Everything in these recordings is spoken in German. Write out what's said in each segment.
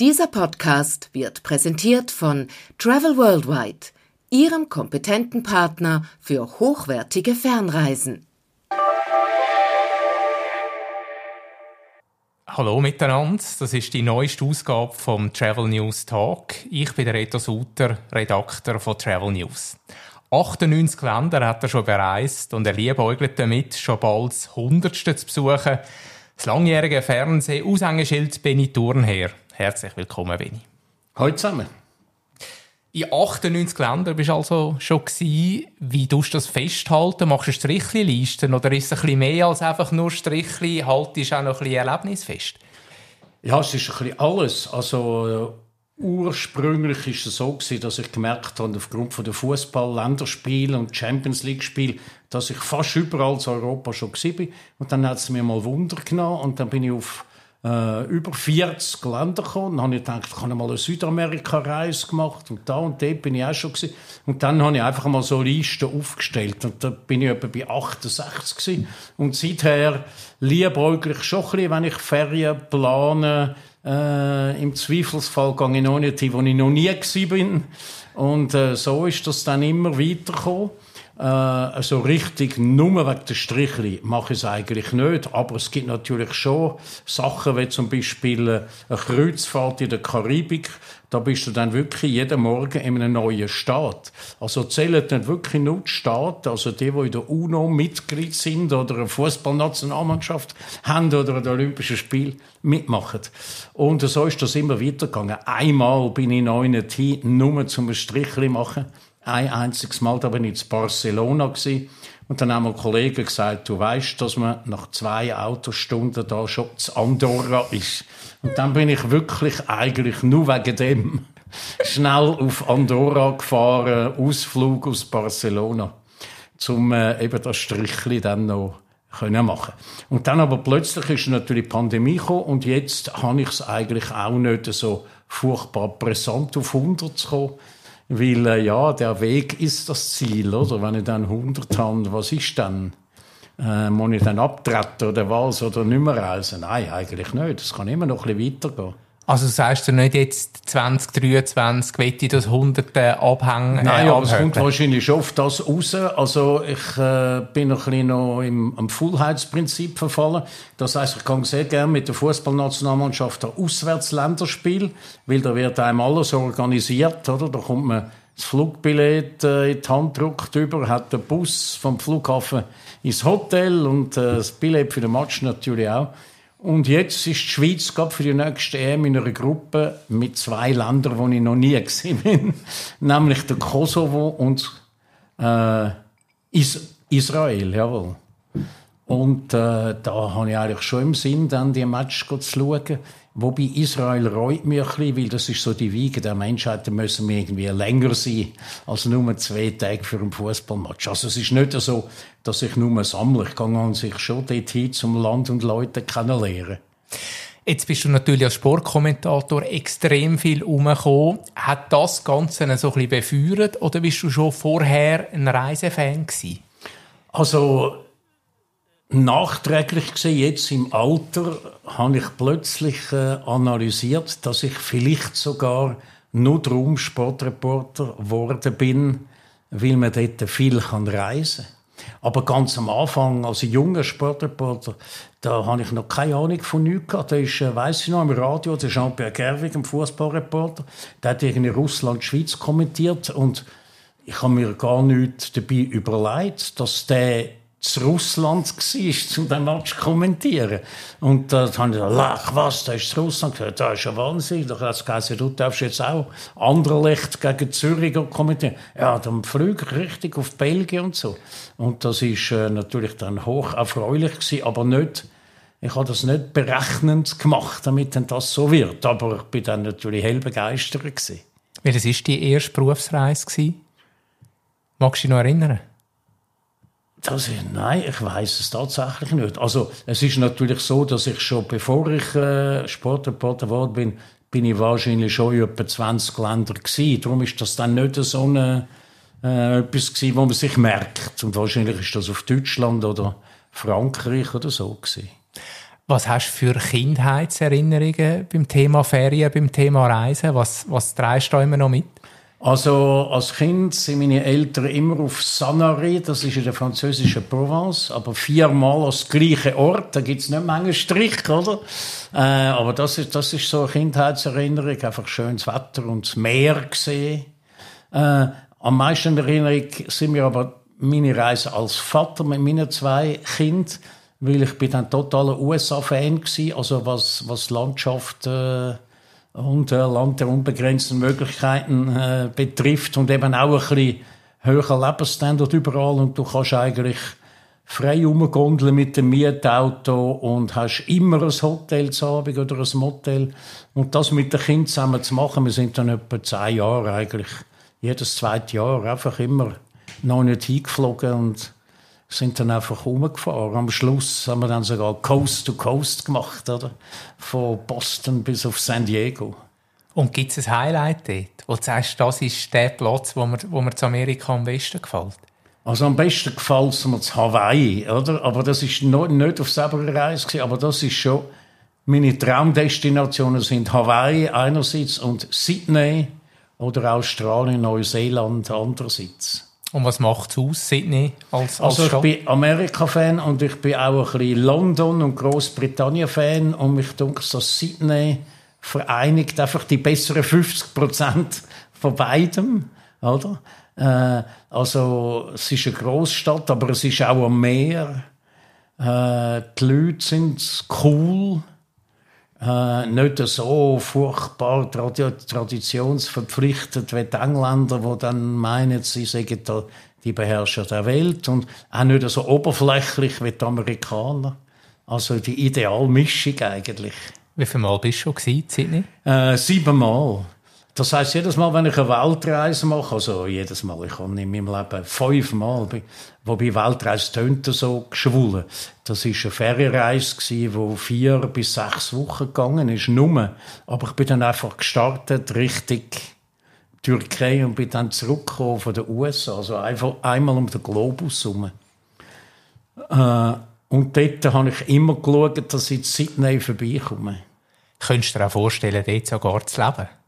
Dieser Podcast wird präsentiert von Travel Worldwide, Ihrem kompetenten Partner für hochwertige Fernreisen. Hallo miteinander, das ist die neueste Ausgabe vom Travel News Talk. Ich bin der Reto Suter, Redakteur von Travel News. 98 Länder hat er schon bereist und er liebäugelt damit, schon bald das 100. zu besuchen. Das langjährige Fernseh-Aushängeschild Benny Thurnherr. Herzlich willkommen, Benny. Hallo zusammen. In 98 Ländern bist du also schon gewesen. Wie tust du das festhalten? Machst du Strichlisten oder ist es ein bisschen mehr als einfach nur Strichli? Haltest du auch noch ein bisschen Erlebnis fest? Ja, es ist ein bisschen alles. Also, äh, ursprünglich ist es so gewesen, dass ich gemerkt habe, aufgrund von der Fußball-Länderspiele und Champions League-Spiel, dass ich fast überall in Europa schon war. Und dann hat es mir mal Wunder genommen und dann bin ich auf äh, über 40 Länder gekommen. Dann habe ich gedacht, ich habe mal eine Südamerika-Reise gemacht und da und dort bin ich auch schon gewesen. Und dann habe ich einfach mal so Listen aufgestellt und da bin ich etwa bei 68 gewesen. Und seither liebäuglich schon ein bisschen, wenn ich Ferien plane, äh, im Zweifelsfall gehe ich noch nicht hin, wo ich noch nie gewesen bin. Und äh, so ist das dann immer weitergekommen. Äh, so richtig nur wegen der Strichli mache ich es eigentlich nicht. Aber es gibt natürlich schon Sachen, wie zum Beispiel äh, eine Kreuzfahrt in der Karibik. Da bist du dann wirklich jeden Morgen in einem neuen Staat. Also zählen dann wirklich nur die Staaten, also die, die in der UNO Mitglied sind oder eine Fußballnationalmannschaft haben oder an Olympischen Spielen mitmachen. Und so ist das immer weitergegangen. Einmal bin ich noch nicht hin, nur zum Strichli machen ein einziges Mal, da bin ich in Barcelona gewesen. Und dann haben mir Kollegen gesagt, du weißt, dass man nach zwei Autostunden da schon zu Andorra ist. Und dann bin ich wirklich eigentlich nur wegen dem schnell auf Andorra gefahren, Ausflug aus Barcelona, zum äh, eben das Strichli dann noch können machen. Und dann aber plötzlich ist natürlich die Pandemie gekommen und jetzt habe ich es eigentlich auch nicht so furchtbar präsent auf 100 zu kommen weil, äh, ja, der Weg ist das Ziel, oder? Wenn ich dann 100 habe, was ist dann? Äh, muss ich dann abtreten oder was? Oder nicht mehr reisen? Nein, eigentlich nicht. Es kann immer noch ein bisschen weitergehen. Also sagst du nicht jetzt 2023 wette ich das Hunderte abhängen? Äh, Nein, aber es kommt wahrscheinlich schon auf das raus. Also ich äh, bin noch ein bisschen noch im, am Fullheitsprinzip verfallen. Das heißt, ich kann sehr gerne mit der Fußballnationalmannschaft ein Auswärtsländerspiel, weil da wird einem alles organisiert, oder? Da kommt man das Flugbillett äh, in die Hand gedruckt über, hat den Bus vom Flughafen ins Hotel und äh, das Billett für den Match natürlich auch. Und jetzt ist die Schweiz gerade für die nächste EM in einer Gruppe mit zwei Ländern, wo ich noch nie gesehen bin, nämlich der Kosovo und äh, Is Israel, jawohl. Und äh, da habe ich eigentlich schon im Sinn, dann die Match zu schauen. Wobei Israel reut mich ein bisschen, weil das ist so die Wiege der Menschheit, da müssen wir irgendwie länger sein als nur zwei Tage für einen Fußballmatch. Also es ist nicht so, dass ich nur sammle. Ich gehe an sich schon dorthin, zum Land und Leute kennenlernen. Jetzt bist du natürlich als Sportkommentator extrem viel umgekommen. Hat das Ganze so ein bisschen befeuert oder bist du schon vorher ein Reisefan gewesen? Also Nachträglich gesehen, jetzt im Alter, habe ich plötzlich äh, analysiert, dass ich vielleicht sogar nur drum Sportreporter geworden bin, weil man dort viel kann reisen kann. Aber ganz am Anfang, als junger Sportreporter, da habe ich noch keine Ahnung von nichts gehabt. Da ist, äh, weiss ich noch, im Radio, der Jean-Pierre Gerwig, ein Fußballreporter, der hat irgendwie Russland-Schweiz kommentiert und ich habe mir gar nichts dabei überlegt, dass der zu Russland war, um den Match zu kommentieren. Und da habe ich gesagt, lach, was, da ist zu Russland. Gesagt, das ist ja Wahnsinn. Da hat es du darfst jetzt auch Anderlecht gegen Zürich kommentieren. Ja, dann flüge ich richtig auf Belgien und so. Und das ist äh, natürlich dann hoch erfreulich gewesen, aber nicht, ich habe das nicht berechnend gemacht, damit dann das so wird. Aber ich bin dann natürlich hell begeistert gewesen. Welches war die erste Berufsreise? Gewesen? Magst du dich noch erinnern? Das, nein, ich weiß es tatsächlich nicht. Also es ist natürlich so, dass ich schon bevor ich äh, Sportreporter geworden bin, bin ich wahrscheinlich schon in etwa 20 Länder gewesen. Darum ist das dann nicht so eine, äh, etwas gewesen, wo man sich merkt. Und wahrscheinlich ist das auf Deutschland oder Frankreich oder so gewesen. Was hast du für Kindheitserinnerungen beim Thema Ferien, beim Thema Reisen? Was, was trägst du immer noch mit? Also als Kind sind meine Eltern immer auf Sanary, das ist in der französischen Provence, aber viermal als gleichen Ort, da gibt's nicht Menge Strich, oder? Äh, aber das ist, das ist so eine Kindheitserinnerung, einfach schönes Wetter und das Meer gesehen. Äh, am meisten Erinnerung sind mir aber meine Reise als Vater mit meinen zwei Kindern, weil ich bin dann totaler USA-Fan gsi, also was, was Landschaft äh, und äh, Land der unbegrenzten Möglichkeiten äh, betrifft und eben auch ein bisschen höherer Lebensstandard überall. Und du kannst eigentlich frei rumgondeln mit dem Mietauto und hast immer ein Hotel zu Abend oder ein Motel. Und das mit den Kindern zusammen zu machen, wir sind dann etwa zehn Jahre eigentlich, jedes zweite Jahr einfach immer noch nicht hingeflogen und sind dann einfach rumgefahren. Am Schluss haben wir dann sogar Coast to Coast gemacht, oder? Von Boston bis auf San Diego. Und gibt es ein Highlight dort, wo du sagst, das ist der Platz, wo mir, wo mir zu Amerika am besten gefällt? Also am besten gefällt es mir zu Hawaii, oder? Aber das ist noch, nicht auf selber Reise aber das ist schon meine Traumdestinationen sind Hawaii einerseits und Sydney oder Australien, Neuseeland andererseits. Und was macht es aus, Sydney als, als Also ich Stadt? bin Amerika-Fan und ich bin auch ein bisschen London- und Großbritannien-Fan und mich denke, dass Sydney vereinigt einfach die besseren 50 Prozent von beidem, oder? Äh, also es ist eine Großstadt, aber es ist auch ein Meer. Äh, die Leute sind cool äh, nicht so furchtbar traditionsverpflichtet wie die Engländer, die dann meinen, sie seien da die Beherrscher der Welt und auch nicht so oberflächlich wie die Amerikaner. Also die Idealmischung eigentlich. Wie viele Mal bist du schon in Sydney? Äh, siebenmal. Das heißt, jedes Mal, wenn ich eine Weltreise mache, also jedes Mal, ich habe in meinem Leben fünfmal, wobei Weltreise tönt so geschwollen. Das war eine Ferienreise, die vier bis sechs Wochen gegangen ist, nur. Aber ich bin dann einfach gestartet, richtig Türkei und bin dann zurückgekommen von den USA, also einfach einmal um den Globus herum. Äh, und dort habe ich immer geschaut, dass ich in Sydney vorbeikomme. Könntest du dir auch vorstellen, dort sogar zu leben?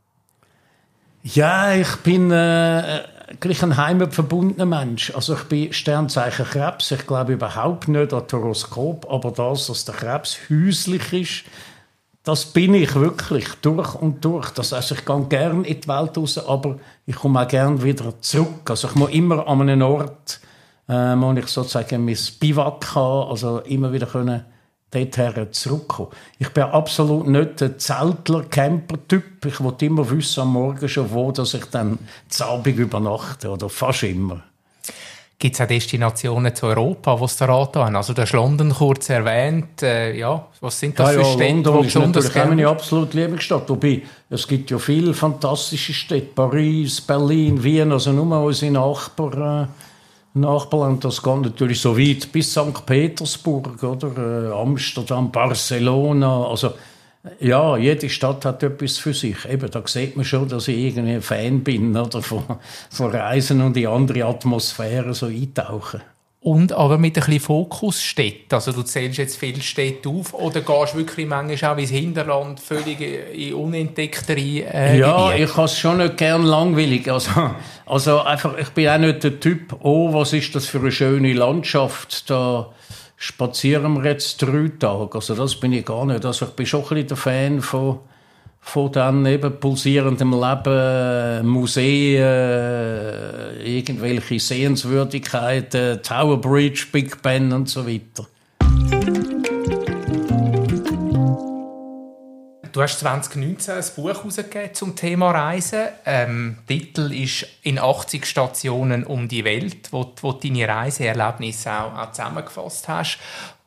Ja, ich bin äh, gleich ein heimatverbundener Mensch. Also ich bin Sternzeichen Krebs. Ich glaube überhaupt nicht an Horoskop, aber das, dass der Krebs häuslich ist, das bin ich wirklich durch und durch. Das heißt, ich gehe gerne in die Welt raus, aber ich komme auch gerne wieder zurück. Also ich muss immer an einem Ort, äh, wo ich sozusagen mein Biwak habe, also immer wieder können dorthin zurückkommen. Ich bin absolut nicht der Zeltler-Camper-Typ. Ich wollte immer wissen am Morgen schon, wo dass ich dann zu Abend übernachte, oder fast immer. Gibt es auch Destinationen zu Europa, die es da haben? Also du hast London kurz erwähnt. Äh, ja, was sind das ja, für ja, Städte? London ist natürlich auch meine absolute Lieblingsstadt. Wobei, es gibt ja viele fantastische Städte. Paris, Berlin, Wien, also nur unsere Nachbarn. Nachbarland, das geht natürlich so weit bis St. Petersburg, oder? Äh, Amsterdam, Barcelona, also ja, jede Stadt hat etwas für sich. Eben, da sieht man schon, dass ich irgendwie ein Fan bin, oder? Von, von Reisen und in andere Atmosphären so eintauchen. Und aber mit ein bisschen Fokusstädten. Also du zählst jetzt viele Städte auf oder gehst wirklich manchmal auch ins Hinterland völlig in unentdecktere äh, Ja, Gebiete? ich habe es schon nicht gern langweilig. Also, also einfach, ich bin auch nicht der Typ, oh, was ist das für eine schöne Landschaft, da spazieren wir jetzt drei Tage. Also das bin ich gar nicht. Also ich bin schon ein bisschen der Fan von von dann eben pulsierendem Leben, Museen, irgendwelche Sehenswürdigkeiten, Tower Bridge, Big Ben und so weiter. Du hast 2019 ein Buch herausgegeben zum Thema Reisen. Ähm, Titel ist «In 80 Stationen um die Welt», wo, wo deine Reiseerlebnisse auch, auch zusammengefasst hast.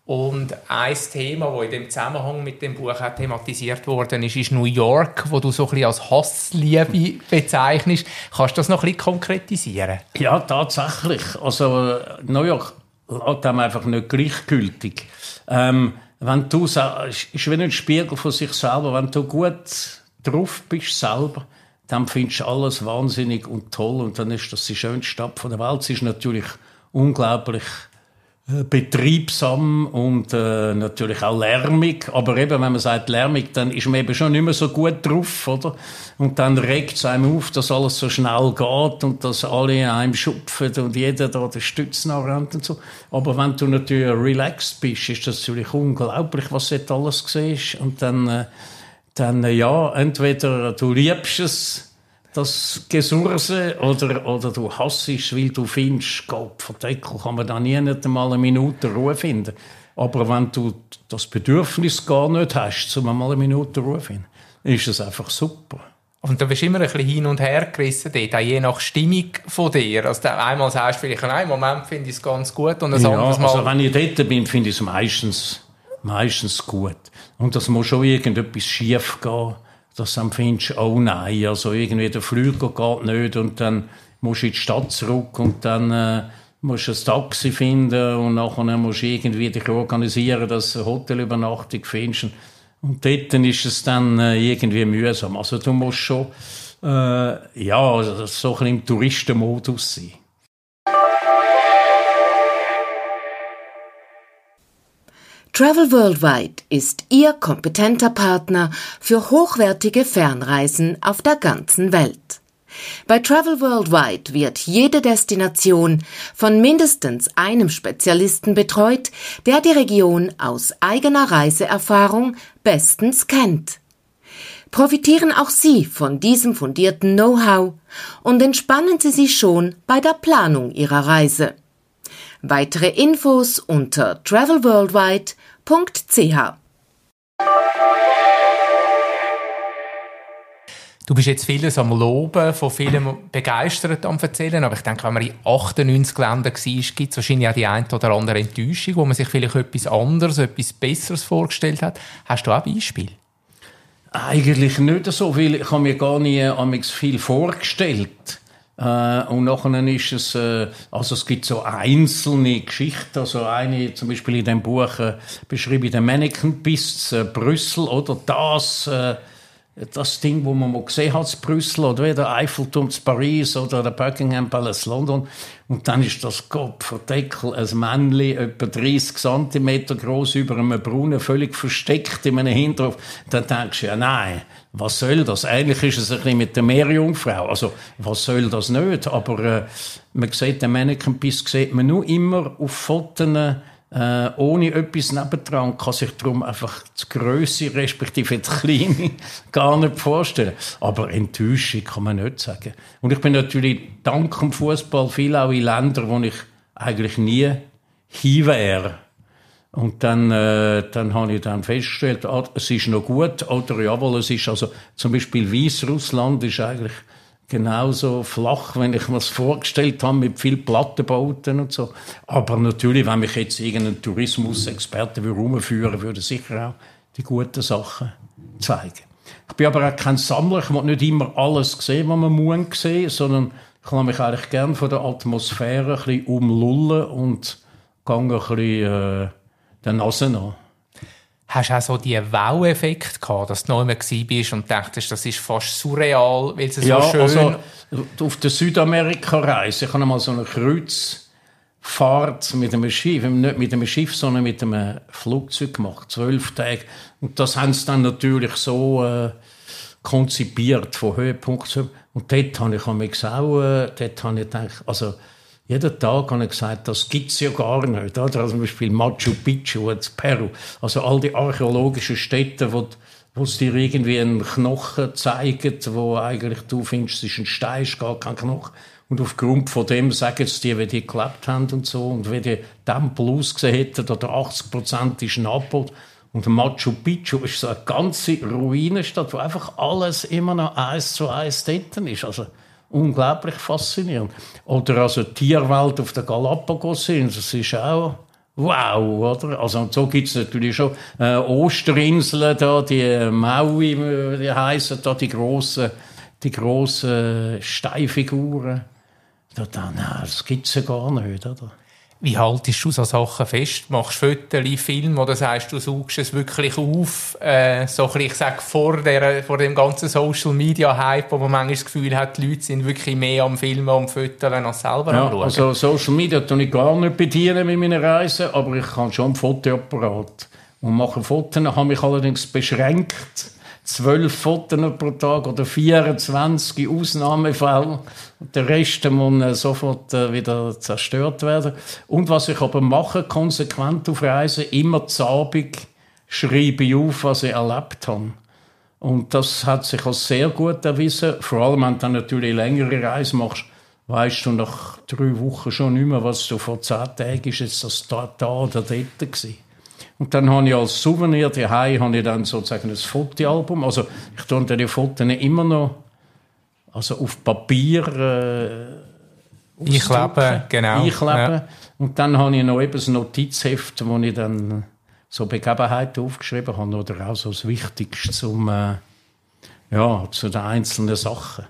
Und ein Thema, das in dem Zusammenhang mit dem Buch auch thematisiert worden ist, ist New York, wo du so ein bisschen als Hassliebe bezeichnest. Kannst du das noch ein bisschen konkretisieren? Ja, tatsächlich. Also New York lässt einem einfach nicht gleichgültig. Ähm, wenn du ist wie ein Spiegel von sich selber. Wenn du gut drauf bist selber, dann findest du alles wahnsinnig und toll und dann ist das die schönste Stadt der Welt. Sie ist natürlich unglaublich betriebsam und äh, natürlich auch lärmig. Aber eben, wenn man sagt lärmig, dann ist man eben schon nicht mehr so gut drauf, oder? Und dann regt es einem auf, dass alles so schnell geht und dass alle einem schupfen und jeder da den Stützen und so. Aber wenn du natürlich relaxed bist, ist das natürlich unglaublich, was dort alles siehst. Und dann, äh, dann äh, ja, entweder du liebst es, das Gesurse oder, oder du hassest, weil du findest, Gott, verdeckel, kann man da nie nicht einmal eine Minute Ruhe finden. Aber wenn du das Bedürfnis gar nicht hast, um mal eine Minute Ruhe zu finden, ist es einfach super. Und da bist du immer ein bisschen hin und her gerissen dort, auch je nach Stimmung von dir. Also einmal sagst du vielleicht, nein, Moment finde ich es ganz gut und ein ja, anderes Mal... also wenn ich dort bin, finde ich es meistens, meistens gut. Und das muss schon irgendetwas schief gehen dass du dann findest, oh nein, also irgendwie der Flüger geht nicht und dann musst du in die Stadt zurück und dann äh, musst du ein Taxi finden und nachher musst du irgendwie dich organisieren, dass du eine Hotelübernachtung findest. Und dort ist es dann äh, irgendwie mühsam. Also du musst schon äh, ja, so ein bisschen im Touristenmodus sein. Travel Worldwide ist Ihr kompetenter Partner für hochwertige Fernreisen auf der ganzen Welt. Bei Travel Worldwide wird jede Destination von mindestens einem Spezialisten betreut, der die Region aus eigener Reiseerfahrung bestens kennt. Profitieren auch Sie von diesem fundierten Know-how und entspannen Sie sich schon bei der Planung Ihrer Reise. Weitere Infos unter travelworldwide.ch. Du bist jetzt vieles am Loben, von vielem begeistert am Erzählen, aber ich denke, wenn man in 98 Ländern war, gibt es wahrscheinlich auch die eine oder andere Enttäuschung, wo man sich vielleicht etwas anderes, etwas Besseres vorgestellt hat. Hast du auch Beispiele? Eigentlich nicht so viel. Ich habe mir gar nie viel vorgestellt. Äh, und nachher ist es, äh, also es gibt so einzelne Geschichten, also eine zum Beispiel in dem Buch äh, beschreibe ich den Mannequin bis äh, Brüssel, oder? Das, äh, das Ding, wo man mal gesehen hat, in Brüssel, oder der Eiffelturm zu Paris oder der Buckingham Palace London. Und dann ist das Gott verdeckel, ein Männchen, etwa 30 cm groß über einem Brunnen, völlig versteckt in einem Hinterhof. Dann denkst du, ja, nein, was soll das? Eigentlich ist es ein bisschen mit der Meerjungfrau. Also, was soll das nicht? Aber äh, man sieht den Mannequin-Biss sieht man nur immer auf Fotos, äh, ohne etwas nebendran, kann sich darum einfach die Größe respektive die Kleine gar nicht vorstellen. Aber Enttäuschung kann man nicht sagen. Und ich bin natürlich dank dem Fußball viel auch in Ländern, wo ich eigentlich nie hin wäre. Und dann, äh, dann habe ich dann festgestellt, ah, es ist noch gut, oder jawohl, es ist also, zum Beispiel Weißrussland ist eigentlich genauso flach, wenn ich mir das vorgestellt habe, mit viel Plattenbauten und so. Aber natürlich, wenn mich jetzt irgendein Tourismusexperte herumführen würde, sicher auch die guten Sachen zeigen. Ich bin aber auch kein Sammler, ich will nicht immer alles sehen, was man muss sehen, sondern ich kann mich eigentlich gerne von der Atmosphäre ein bisschen umlullen und gehe ein bisschen, äh, der Nase nach. Hast du auch so diesen Wow-Effekt gehabt, dass du noch einmal bist und dachtest, das ist fast surreal, weil es ja, so schön... Also, auf der Südamerika-Reise, ich habe mal so eine Kreuzfahrt mit einem Schiff, nicht mit einem Schiff, sondern mit einem Flugzeug gemacht, zwölf Tage. Und das haben sie dann natürlich so äh, konzipiert, von Höhepunkt zu Und dort habe ich mich auch, äh, dort habe ich gedacht, also jeden Tag habe ich gesagt, das gibt es ja gar nicht. Oder? Also zum Beispiel Machu Picchu in Peru. Also all die archäologischen Städte, wo, wo es dir irgendwie einen Knochen zeigen, wo eigentlich du findest, es ist ein Stein, ist gar kein Knochen. Und aufgrund von dem sagen sie dir, wie die gelebt haben und so. Und wie die Tempel ausgesehen hätten, oder 80 Prozent ist Napoli. Und Machu Picchu ist so eine ganze Ruinenstadt, wo einfach alles immer noch eins zu eins dort ist. Also, unglaublich faszinierend. Oder also die Tierwelt auf der Galapagos das ist auch wow, oder? Also so gibt es natürlich schon äh, Osterinseln da, die Maui, die heißen da die grossen, die grossen Steinfiguren. Da, da, nein, das gibt es ja gar nicht, oder? Wie haltest du so Sachen fest? Machst du Fotos, Film oder sagst du, suchst es wirklich auf, äh, so ein ich sag, vor, der, vor dem ganzen Social Media Hype, wo man manchmal das Gefühl hat, die Leute sind wirklich mehr am Filmen und Fotos als selber ja, anschauen? Also Social Media tue ich gar nicht bedienen mit meinen Reisen, aber ich habe schon ein Fotoapparat und mache Fotos, habe mich allerdings beschränkt zwölf Fotos pro Tag oder 24 Ausnahmefälle. Der Rest muss sofort äh, wieder zerstört werden. Und was ich aber mache, konsequent auf Reisen, immer Abend schreibe ich auf, was ich erlebt habe. Und das hat sich als sehr gut erwiesen. Vor allem, wenn du natürlich längere Reise machst, weißt du nach drei Wochen schon nicht mehr, was du vor zehn Tagen ist jetzt das da, da oder dort gewesen. Und dann habe ich als Souvenir daheim habe ich dann sozusagen ein Fotoalbum. Also ich tue die Fotos immer noch also auf Papier äh, einkleben, genau. Einkleben. Ja. Und dann habe ich noch eben ein Notizheft, wo ich dann so Begebenheiten aufgeschrieben habe oder auch so das Wichtigste zum, äh, ja, zu den einzelnen Sachen.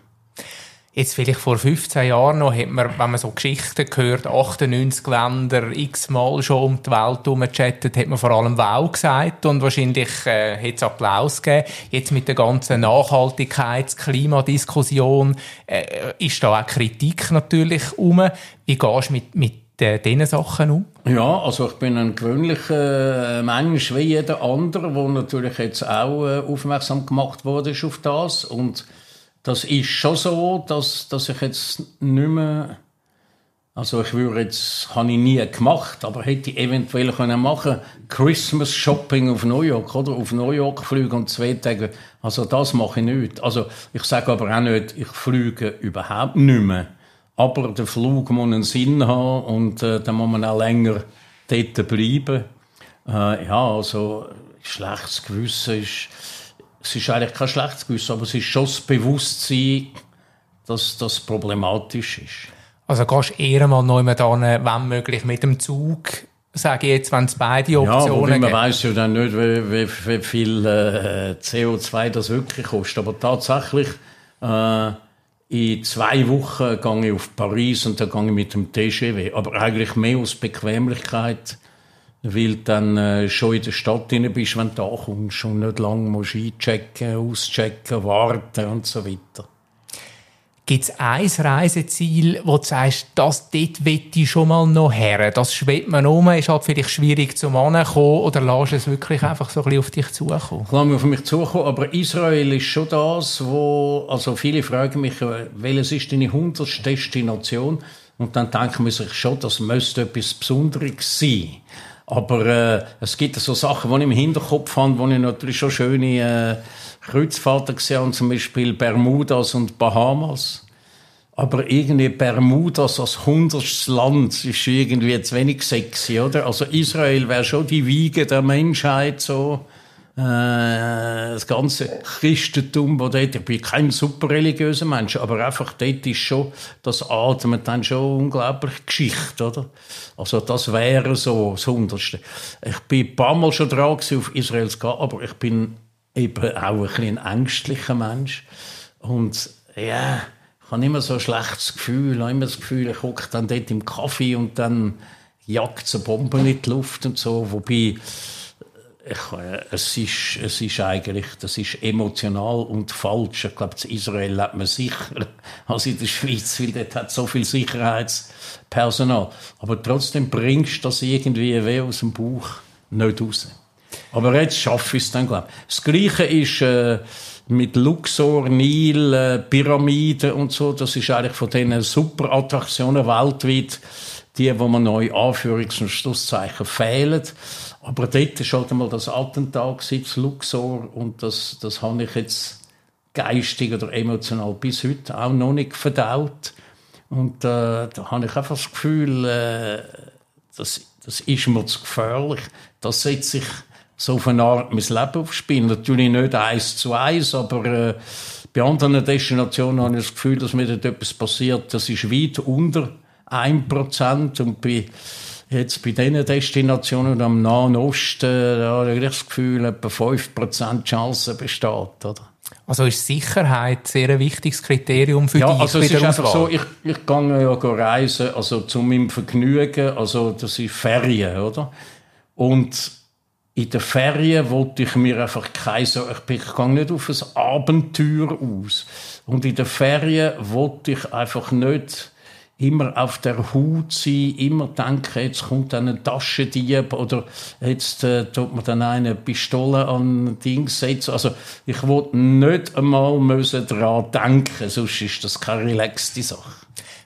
Jetzt vielleicht vor 15 Jahren noch hat man, wenn man so Geschichten hört, 98 Länder x-mal schon um die Welt herumgechattet, hat man vor allem Wow gesagt und wahrscheinlich äh, hat es Applaus gegeben. Jetzt mit der ganzen Nachhaltigkeits-, Klimadiskussion äh, ist da auch Kritik natürlich um. Wie gehst du mit, mit äh, diesen Sachen um? Ja, also ich bin ein gewöhnlicher äh, Mensch wie jeder andere, der natürlich jetzt auch äh, aufmerksam gemacht wurde auf das und das ist schon so, dass, dass ich jetzt nicht mehr, also ich würde jetzt, habe ich nie gemacht, aber hätte ich eventuell können machen, Christmas Shopping auf New York, oder? Auf New York fliegen und zwei Tage, also das mache ich nicht. Also ich sage aber auch nicht, ich fliege überhaupt nicht mehr. Aber der Flug muss einen Sinn haben und äh, dann muss man auch länger dort bleiben. Äh, ja, also schlechtes Gewissen ist, es ist eigentlich kein schlechtes Gewissen, aber es ist schon das Bewusstsein, dass das problematisch ist. Also gehst du eher mal neu mit an, wenn möglich, mit dem Zug, sage ich jetzt, wenn es beide Optionen ja, man weiß ja dann nicht, wie, wie, wie viel äh, CO2 das wirklich kostet. Aber tatsächlich, äh, in zwei Wochen gehe ich auf Paris und dann gehe ich mit dem TGW. Aber eigentlich mehr aus Bequemlichkeit weil dann äh, schon in der Stadt drin bist, wenn du da kommst und nicht lange musst einchecken, auschecken, warten und so weiter. Gibt es ein Reiseziel, wo du sagst, das, dort will ich schon mal noch her? Das schwebt man um, ist halt vielleicht schwierig zum Ankommen oder lässt es wirklich einfach so ein bisschen auf dich zukommen? Mich auf mich zukommen, aber Israel ist schon das, wo, also viele fragen mich, äh, welches ist deine hundertste Destination? Und dann denken wir sich schon, das müsste etwas Besonderes sein. Aber äh, es gibt so Sachen, die ich im Hinterkopf habe, wo ich natürlich schon schöne äh, Kreuzfahrten gesehen habe, zum Beispiel Bermudas und Bahamas. Aber irgendwie Bermudas als hundertstes Land ist irgendwie zu wenig sexy, oder? Also Israel wäre schon die Wiege der Menschheit, so das ganze Christentum, wo dort, ich bin kein super religiöser Mensch, aber einfach dort ist schon, das atmet dann schon unglaublich Geschichte, oder? Also das wäre so das Hundertste. Ich bin ein paar Mal schon dran auf Israel zu gehen, aber ich bin eben auch ein bisschen ein ängstlicher Mensch und ja, ich habe immer so ein schlechtes Gefühl, ich habe immer das Gefühl, ich hocke dann dort im Kaffee und dann jagt eine Bombe in die Luft und so, wobei ich, es, ist, es ist eigentlich, das ist emotional und falsch. Ich glaube, in Israel lebt man sicher als in der Schweiz, weil dort hat so viel Sicherheitspersonal. Aber trotzdem bringst du das irgendwie weh aus dem Bauch nicht raus. Aber jetzt schaffe ich es dann, glaube ich. Das Gleiche ist äh, mit Luxor, Nil, äh, Pyramiden und so. Das ist eigentlich von diesen super Attraktionen weltweit die, wo man neu Anführungs- und Schlusszeichen fehlen. Aber dort war halt einmal das Attentat in Luxor und das, das habe ich jetzt geistig oder emotional bis heute auch noch nicht verdaut. Und äh, da habe ich einfach das Gefühl, äh, das, das ist mir zu gefährlich. Das setzt sich so auf eine Art mein Leben aufs Spiel. Natürlich nicht eins zu eins, aber äh, bei anderen Destinationen habe ich das Gefühl, dass mir dort etwas passiert, das ist weit unter 1% und bei Jetzt bei diesen Destinationen am Nahen Osten, da habe ich das Gefühl, etwa 5% Chance besteht. Oder? Also ist Sicherheit sehr ein wichtiges Kriterium für ja, dich also es ist einfach so, ich, ich gehe ja reisen, also zu meinem Vergnügen, also das ist Ferien, oder? Und in den Ferien wollte ich mir einfach keine so, ich, ich gehe nicht auf ein Abenteuer aus. Und in den Ferien wollte ich einfach nicht immer auf der Hut sein, immer denken, jetzt kommt dann ein Taschendieb oder jetzt äh, tut man dann eine Pistole an Dings setzen. Also ich wollte nicht einmal müssen daran denken, sonst ist das keine relaxte Sache.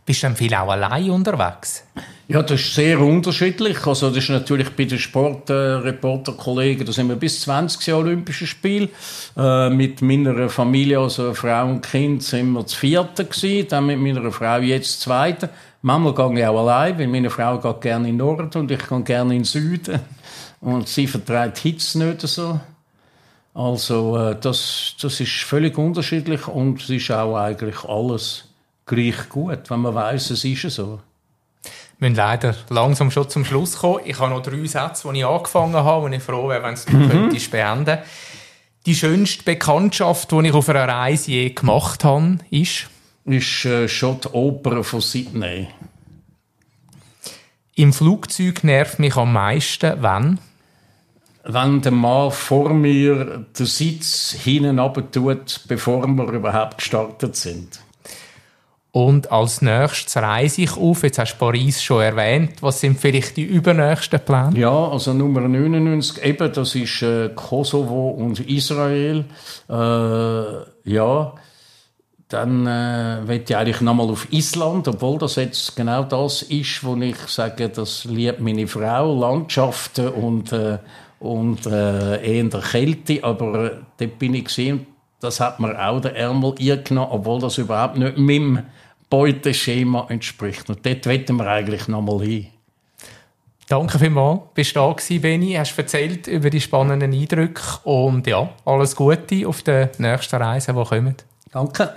Bist du dann viel auch allein unterwegs? Ja, das ist sehr unterschiedlich. Also, das ist natürlich bei den Sportreporterkollegen, äh, da sind wir bis 20 Jahre Olympische Spiel. Äh, mit meiner Familie, also Frau und Kind, sind wir das vierte gewesen. Dann mit meiner Frau jetzt das zweite. Manchmal gehe ich auch allein, weil meine Frau geht gerne in den Norden und ich gehe gerne in den Süden. Und sie vertreibt Hitze nicht so. Also, äh, das, das ist völlig unterschiedlich und es ist auch eigentlich alles gleich gut, wenn man weiß, es ist so. Wir müssen leider langsam schon zum Schluss kommen. Ich habe noch drei Sätze, die ich angefangen habe und ich froh wäre, wenn es du mhm. könntest beenden Die schönste Bekanntschaft, die ich auf einer Reise je gemacht habe, ist? Ist äh, schon die Oper von Sydney. Im Flugzeug nervt mich am meisten, wenn? Wenn der Mann vor mir den Sitz hinten tut, bevor wir überhaupt gestartet sind. Und als nächstes reise ich auf. Jetzt hast du Paris schon erwähnt. Was sind vielleicht die übernächsten Pläne? Ja, also Nummer 99, eben, das ist äh, Kosovo und Israel. Äh, ja, dann äh, will ich eigentlich nochmal auf Island, obwohl das jetzt genau das ist, wo ich sage, das liebt meine Frau, Landschaften und, äh, und äh, eher Kälte, aber äh, dort bin ich gesehen, das hat mir auch der Ärmel genommen, obwohl das überhaupt nicht meinem Beuteschema entspricht. Und dort wollen wir eigentlich noch mal hin. Danke vielmals, bist du da gewesen, Benni, hast erzählt über die spannenden Eindrücke und ja, alles Gute auf den nächsten Reisen, die kommen. Danke.